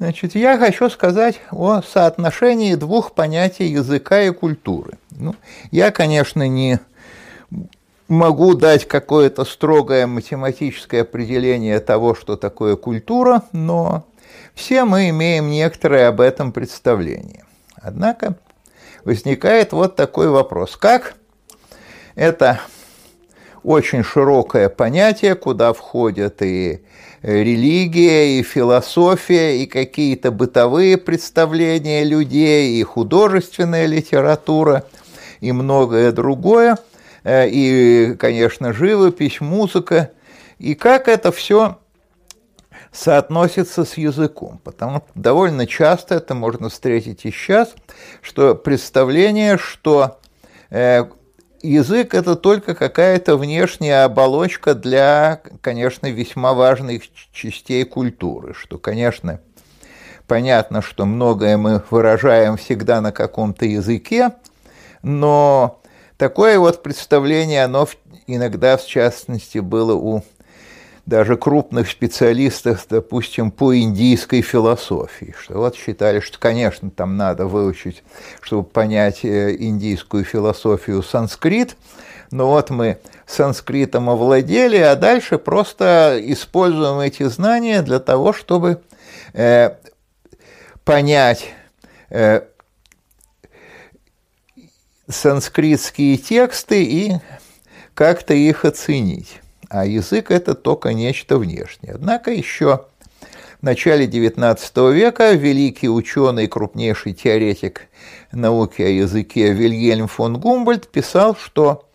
Значит, я хочу сказать о соотношении двух понятий языка и культуры. Ну, я, конечно, не могу дать какое-то строгое математическое определение того, что такое культура, но все мы имеем некоторое об этом представление. Однако возникает вот такой вопрос. Как это очень широкое понятие, куда входят и религия, и философия, и какие-то бытовые представления людей, и художественная литература, и многое другое, э, и, конечно, живопись, музыка, и как это все соотносится с языком, потому что довольно часто это можно встретить и сейчас, что представление, что э, язык это только какая-то внешняя оболочка для, конечно, весьма важных частей культуры, что, конечно, понятно, что многое мы выражаем всегда на каком-то языке, но такое вот представление, оно иногда, в частности, было у даже крупных специалистов, допустим, по индийской философии, что вот считали, что, конечно, там надо выучить, чтобы понять э, индийскую философию санскрит, но вот мы санскритом овладели, а дальше просто используем эти знания для того, чтобы э, понять э, санскритские тексты и как-то их оценить а язык – это только нечто внешнее. Однако еще в начале XIX века великий ученый, крупнейший теоретик науки о языке Вильгельм фон Гумбольд писал, что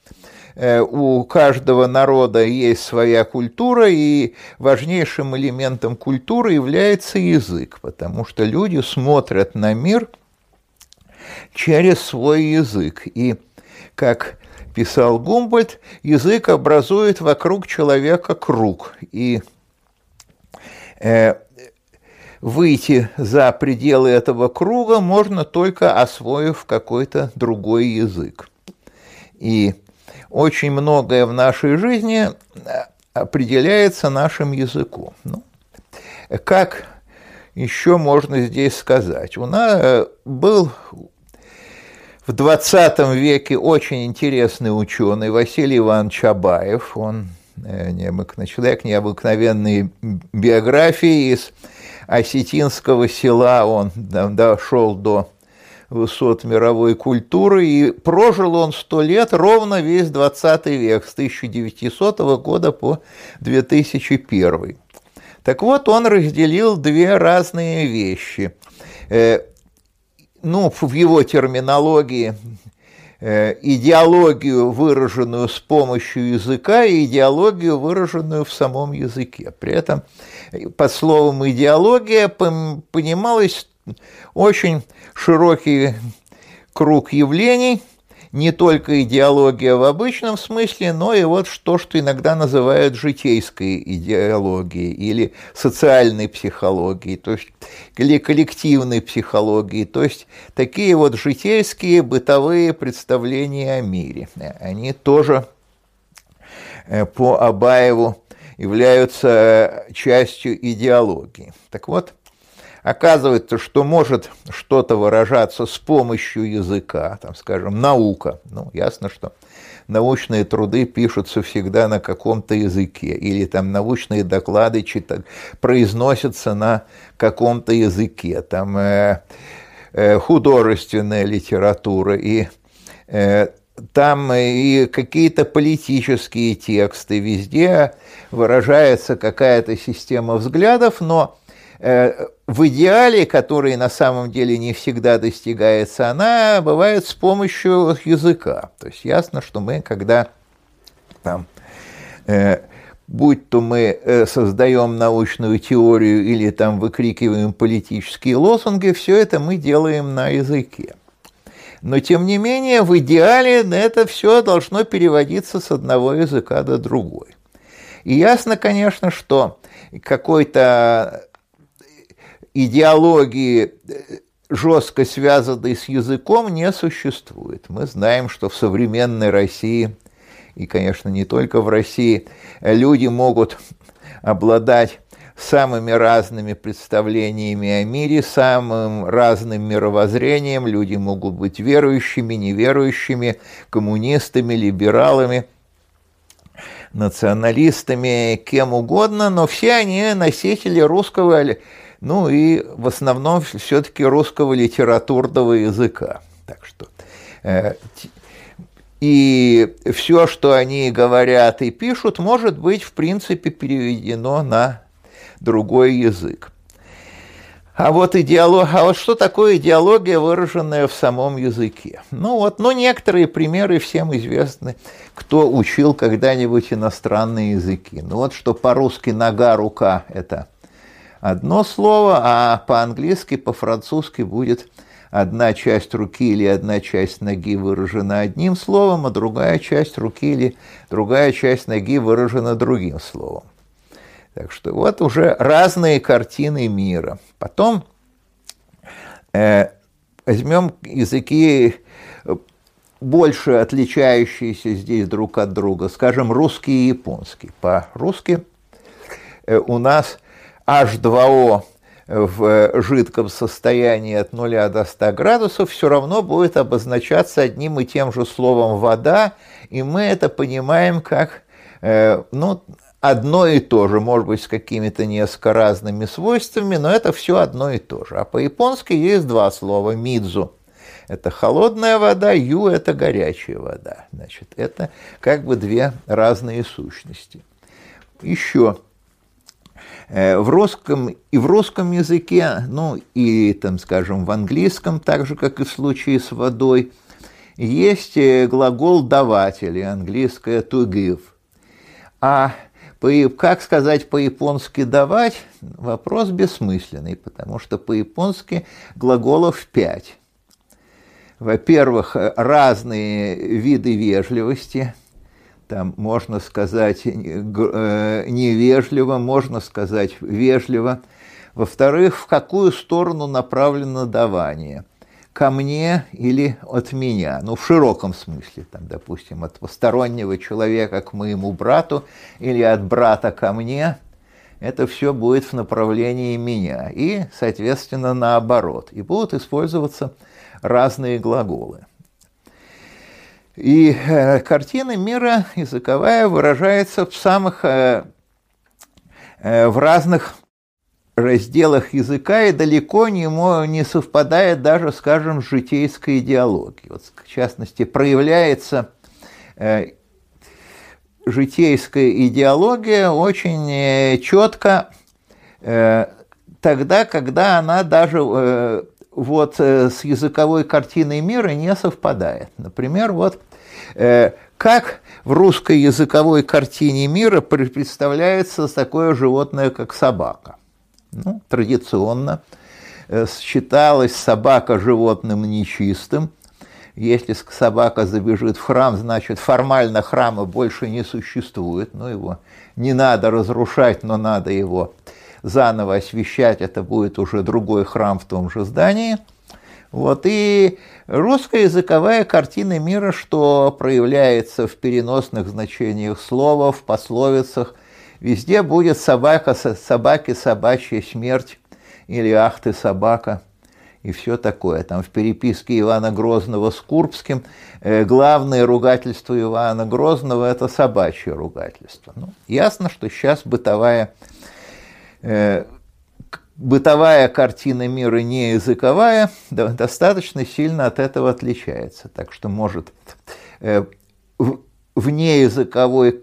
э, у каждого народа есть своя культура, и важнейшим элементом культуры является язык, потому что люди смотрят на мир через свой язык. И как писал Гумбольд, язык образует вокруг человека круг. И э, выйти за пределы этого круга можно только освоив какой-то другой язык. И очень многое в нашей жизни определяется нашим языком. Ну, как еще можно здесь сказать? У нас э, был в 20 веке очень интересный ученый Василий Иванович Чабаев, он э, необыкновенный человек, необыкновенные биографии из осетинского села, он дошел до высот мировой культуры, и прожил он сто лет, ровно весь 20 век, с 1900 года по 2001. Так вот, он разделил две разные вещи э, – ну, в его терминологии, э, идеологию, выраженную с помощью языка, и идеологию, выраженную в самом языке. При этом под словом идеология понималось очень широкий круг явлений – не только идеология в обычном смысле, но и вот то, что иногда называют житейской идеологией или социальной психологией, то есть или коллективной психологией, то есть такие вот житейские бытовые представления о мире. Они тоже э, по Абаеву являются частью идеологии. Так вот, Оказывается, что может что-то выражаться с помощью языка, там, скажем, наука. Ну, ясно, что научные труды пишутся всегда на каком-то языке, или там научные доклады читать, произносятся на каком-то языке, там э, э, художественная литература, и э, там и какие-то политические тексты, везде выражается какая-то система взглядов, но в идеале, который на самом деле не всегда достигается, она бывает с помощью языка. То есть ясно, что мы, когда там, э, будь то мы э, создаем научную теорию или там выкрикиваем политические лозунги, все это мы делаем на языке. Но тем не менее, в идеале это все должно переводиться с одного языка до другой. И ясно, конечно, что какой-то идеологии э, жестко связанной с языком, не существует. Мы знаем, что в современной России, и, конечно, не только в России, люди могут обладать самыми разными представлениями о мире, самым разным мировоззрением. Люди могут быть верующими, неверующими, коммунистами, либералами, националистами, кем угодно, но все они носители русского, ну и в основном все-таки русского литературного языка. Так что э, и все, что они говорят и пишут, может быть, в принципе, переведено на другой язык. А вот, идеолог... а вот что такое идеология, выраженная в самом языке? Ну вот, ну некоторые примеры всем известны, кто учил когда-нибудь иностранные языки. Ну вот, что по-русски «нога», «рука» – это одно слово, а по-английски, по-французски будет одна часть руки или одна часть ноги выражена одним словом, а другая часть руки или другая часть ноги выражена другим словом. Так что вот уже разные картины мира. Потом э, возьмем языки больше отличающиеся здесь друг от друга, скажем, русский и японский. По-русски э, у нас H2O в жидком состоянии от 0 до 100 градусов все равно будет обозначаться одним и тем же словом «вода», и мы это понимаем как э, ну, одно и то же, может быть, с какими-то несколько разными свойствами, но это все одно и то же. А по-японски есть два слова «мидзу». Это холодная вода, ю – это горячая вода. Значит, это как бы две разные сущности. Еще Э, в русском и в русском языке, ну и там, скажем, в английском, так же, как и в случае с водой, есть э, глагол даватель, английское to give. А как сказать по-японски «давать» – вопрос бессмысленный, потому что по-японски глаголов пять. Во-первых, разные виды вежливости – там можно сказать э, невежливо, можно сказать вежливо. Во-вторых, в какую сторону направлено давание? Ко мне или от меня? Ну, в широком смысле, там, допустим, от постороннего человека к моему брату или от брата ко мне. Это все будет в направлении меня. И, соответственно, наоборот. И будут использоваться разные глаголы. И э, картина мира языковая выражается в самых, э, э, в разных разделах языка и далеко не, не совпадает даже, скажем, с житейской идеологией. Вот, в частности, проявляется э, житейская идеология очень э, четко э, тогда, когда она даже э, вот э, с языковой картиной мира не совпадает. Например, вот э, как в русской языковой картине мира представляется такое животное, как собака. Ну, традиционно э, считалась собака животным нечистым. Если собака забежит в храм, значит формально храма больше не существует. Ну, его не надо разрушать, но надо его заново освещать, это будет уже другой храм в том же здании. Вот, и русская языковая картина мира, что проявляется в переносных значениях слова, в пословицах, везде будет собака, собаки, собачья смерть, или ах ты собака, и все такое. Там в переписке Ивана Грозного с Курбским э, главное ругательство Ивана Грозного – это собачье ругательство. Ну, ясно, что сейчас бытовая бытовая картина мира не языковая достаточно сильно от этого отличается. Так что может э, вне языковой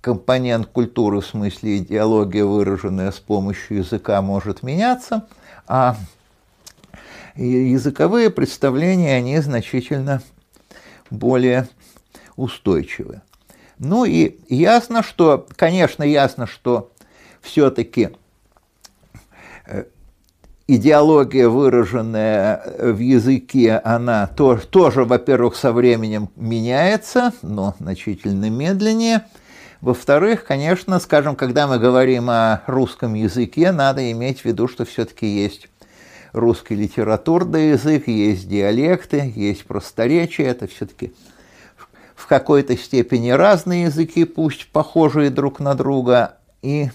компонент культуры, в смысле идеология, выраженная с помощью языка, может меняться, а языковые представления, они значительно более устойчивы. Ну и ясно, что, конечно, ясно, что все-таки э, идеология, выраженная в языке, она тоже, тоже во-первых, со временем меняется, но значительно медленнее. Во-вторых, конечно, скажем, когда мы говорим о русском языке, надо иметь в виду, что все-таки есть русский литературный язык, есть диалекты, есть просторечие, это все-таки в какой-то степени разные языки, пусть похожие друг на друга, и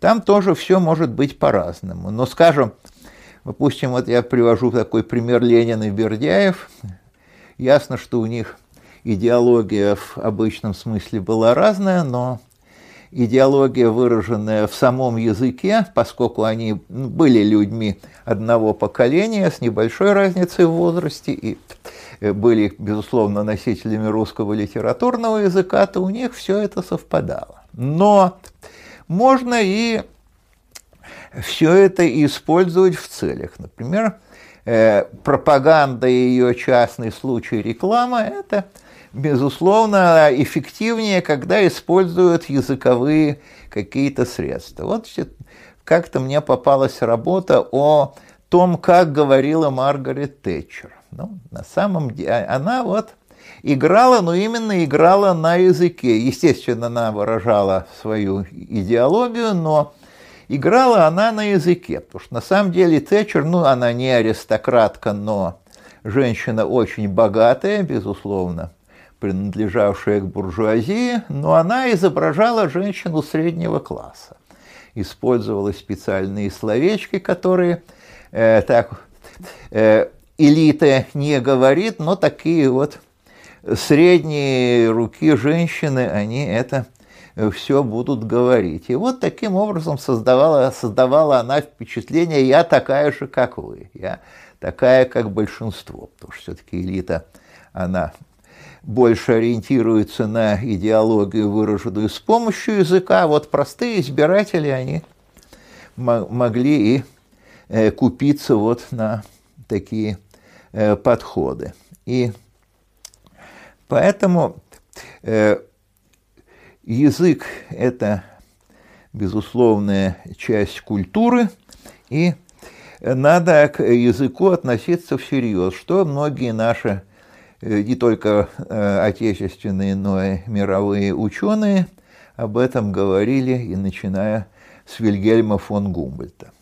там тоже все может быть по-разному. Но, скажем, допустим, вот я привожу такой пример Ленин и Бердяев. Ясно, что у них идеология в обычном смысле была разная, но идеология, выраженная в самом языке, поскольку они были людьми одного поколения с небольшой разницей в возрасте и э, были, безусловно, носителями русского литературного языка, то у них все это совпадало. Но можно и все это использовать в целях. Например, э, пропаганда и ее частный случай реклама – это – безусловно, эффективнее, когда используют языковые какие-то средства. Вот как-то мне попалась работа о том, как говорила Маргарет Тэтчер. Ну, на самом деле, она вот играла, но именно играла на языке. Естественно, она выражала свою идеологию, но играла она на языке. Потому что на самом деле Тэтчер, ну, она не аристократка, но женщина очень богатая, безусловно, принадлежавшая к буржуазии, но она изображала женщину среднего класса. Использовала специальные словечки, которые э, так э, элита не говорит, но такие вот средние руки женщины, они это все будут говорить. И вот таким образом создавала, создавала она впечатление, я такая же, как вы, я такая, как большинство, потому что все-таки элита, она больше ориентируются на идеологию, выраженную с помощью языка. Вот простые избиратели, они могли и э, купиться вот на такие э, подходы. И поэтому э, язык – это безусловная часть культуры, и надо к языку относиться всерьез, что многие наши Э, не только э, отечественные, но и мировые ученые об этом говорили, и начиная с Вильгельма фон Гумбольта.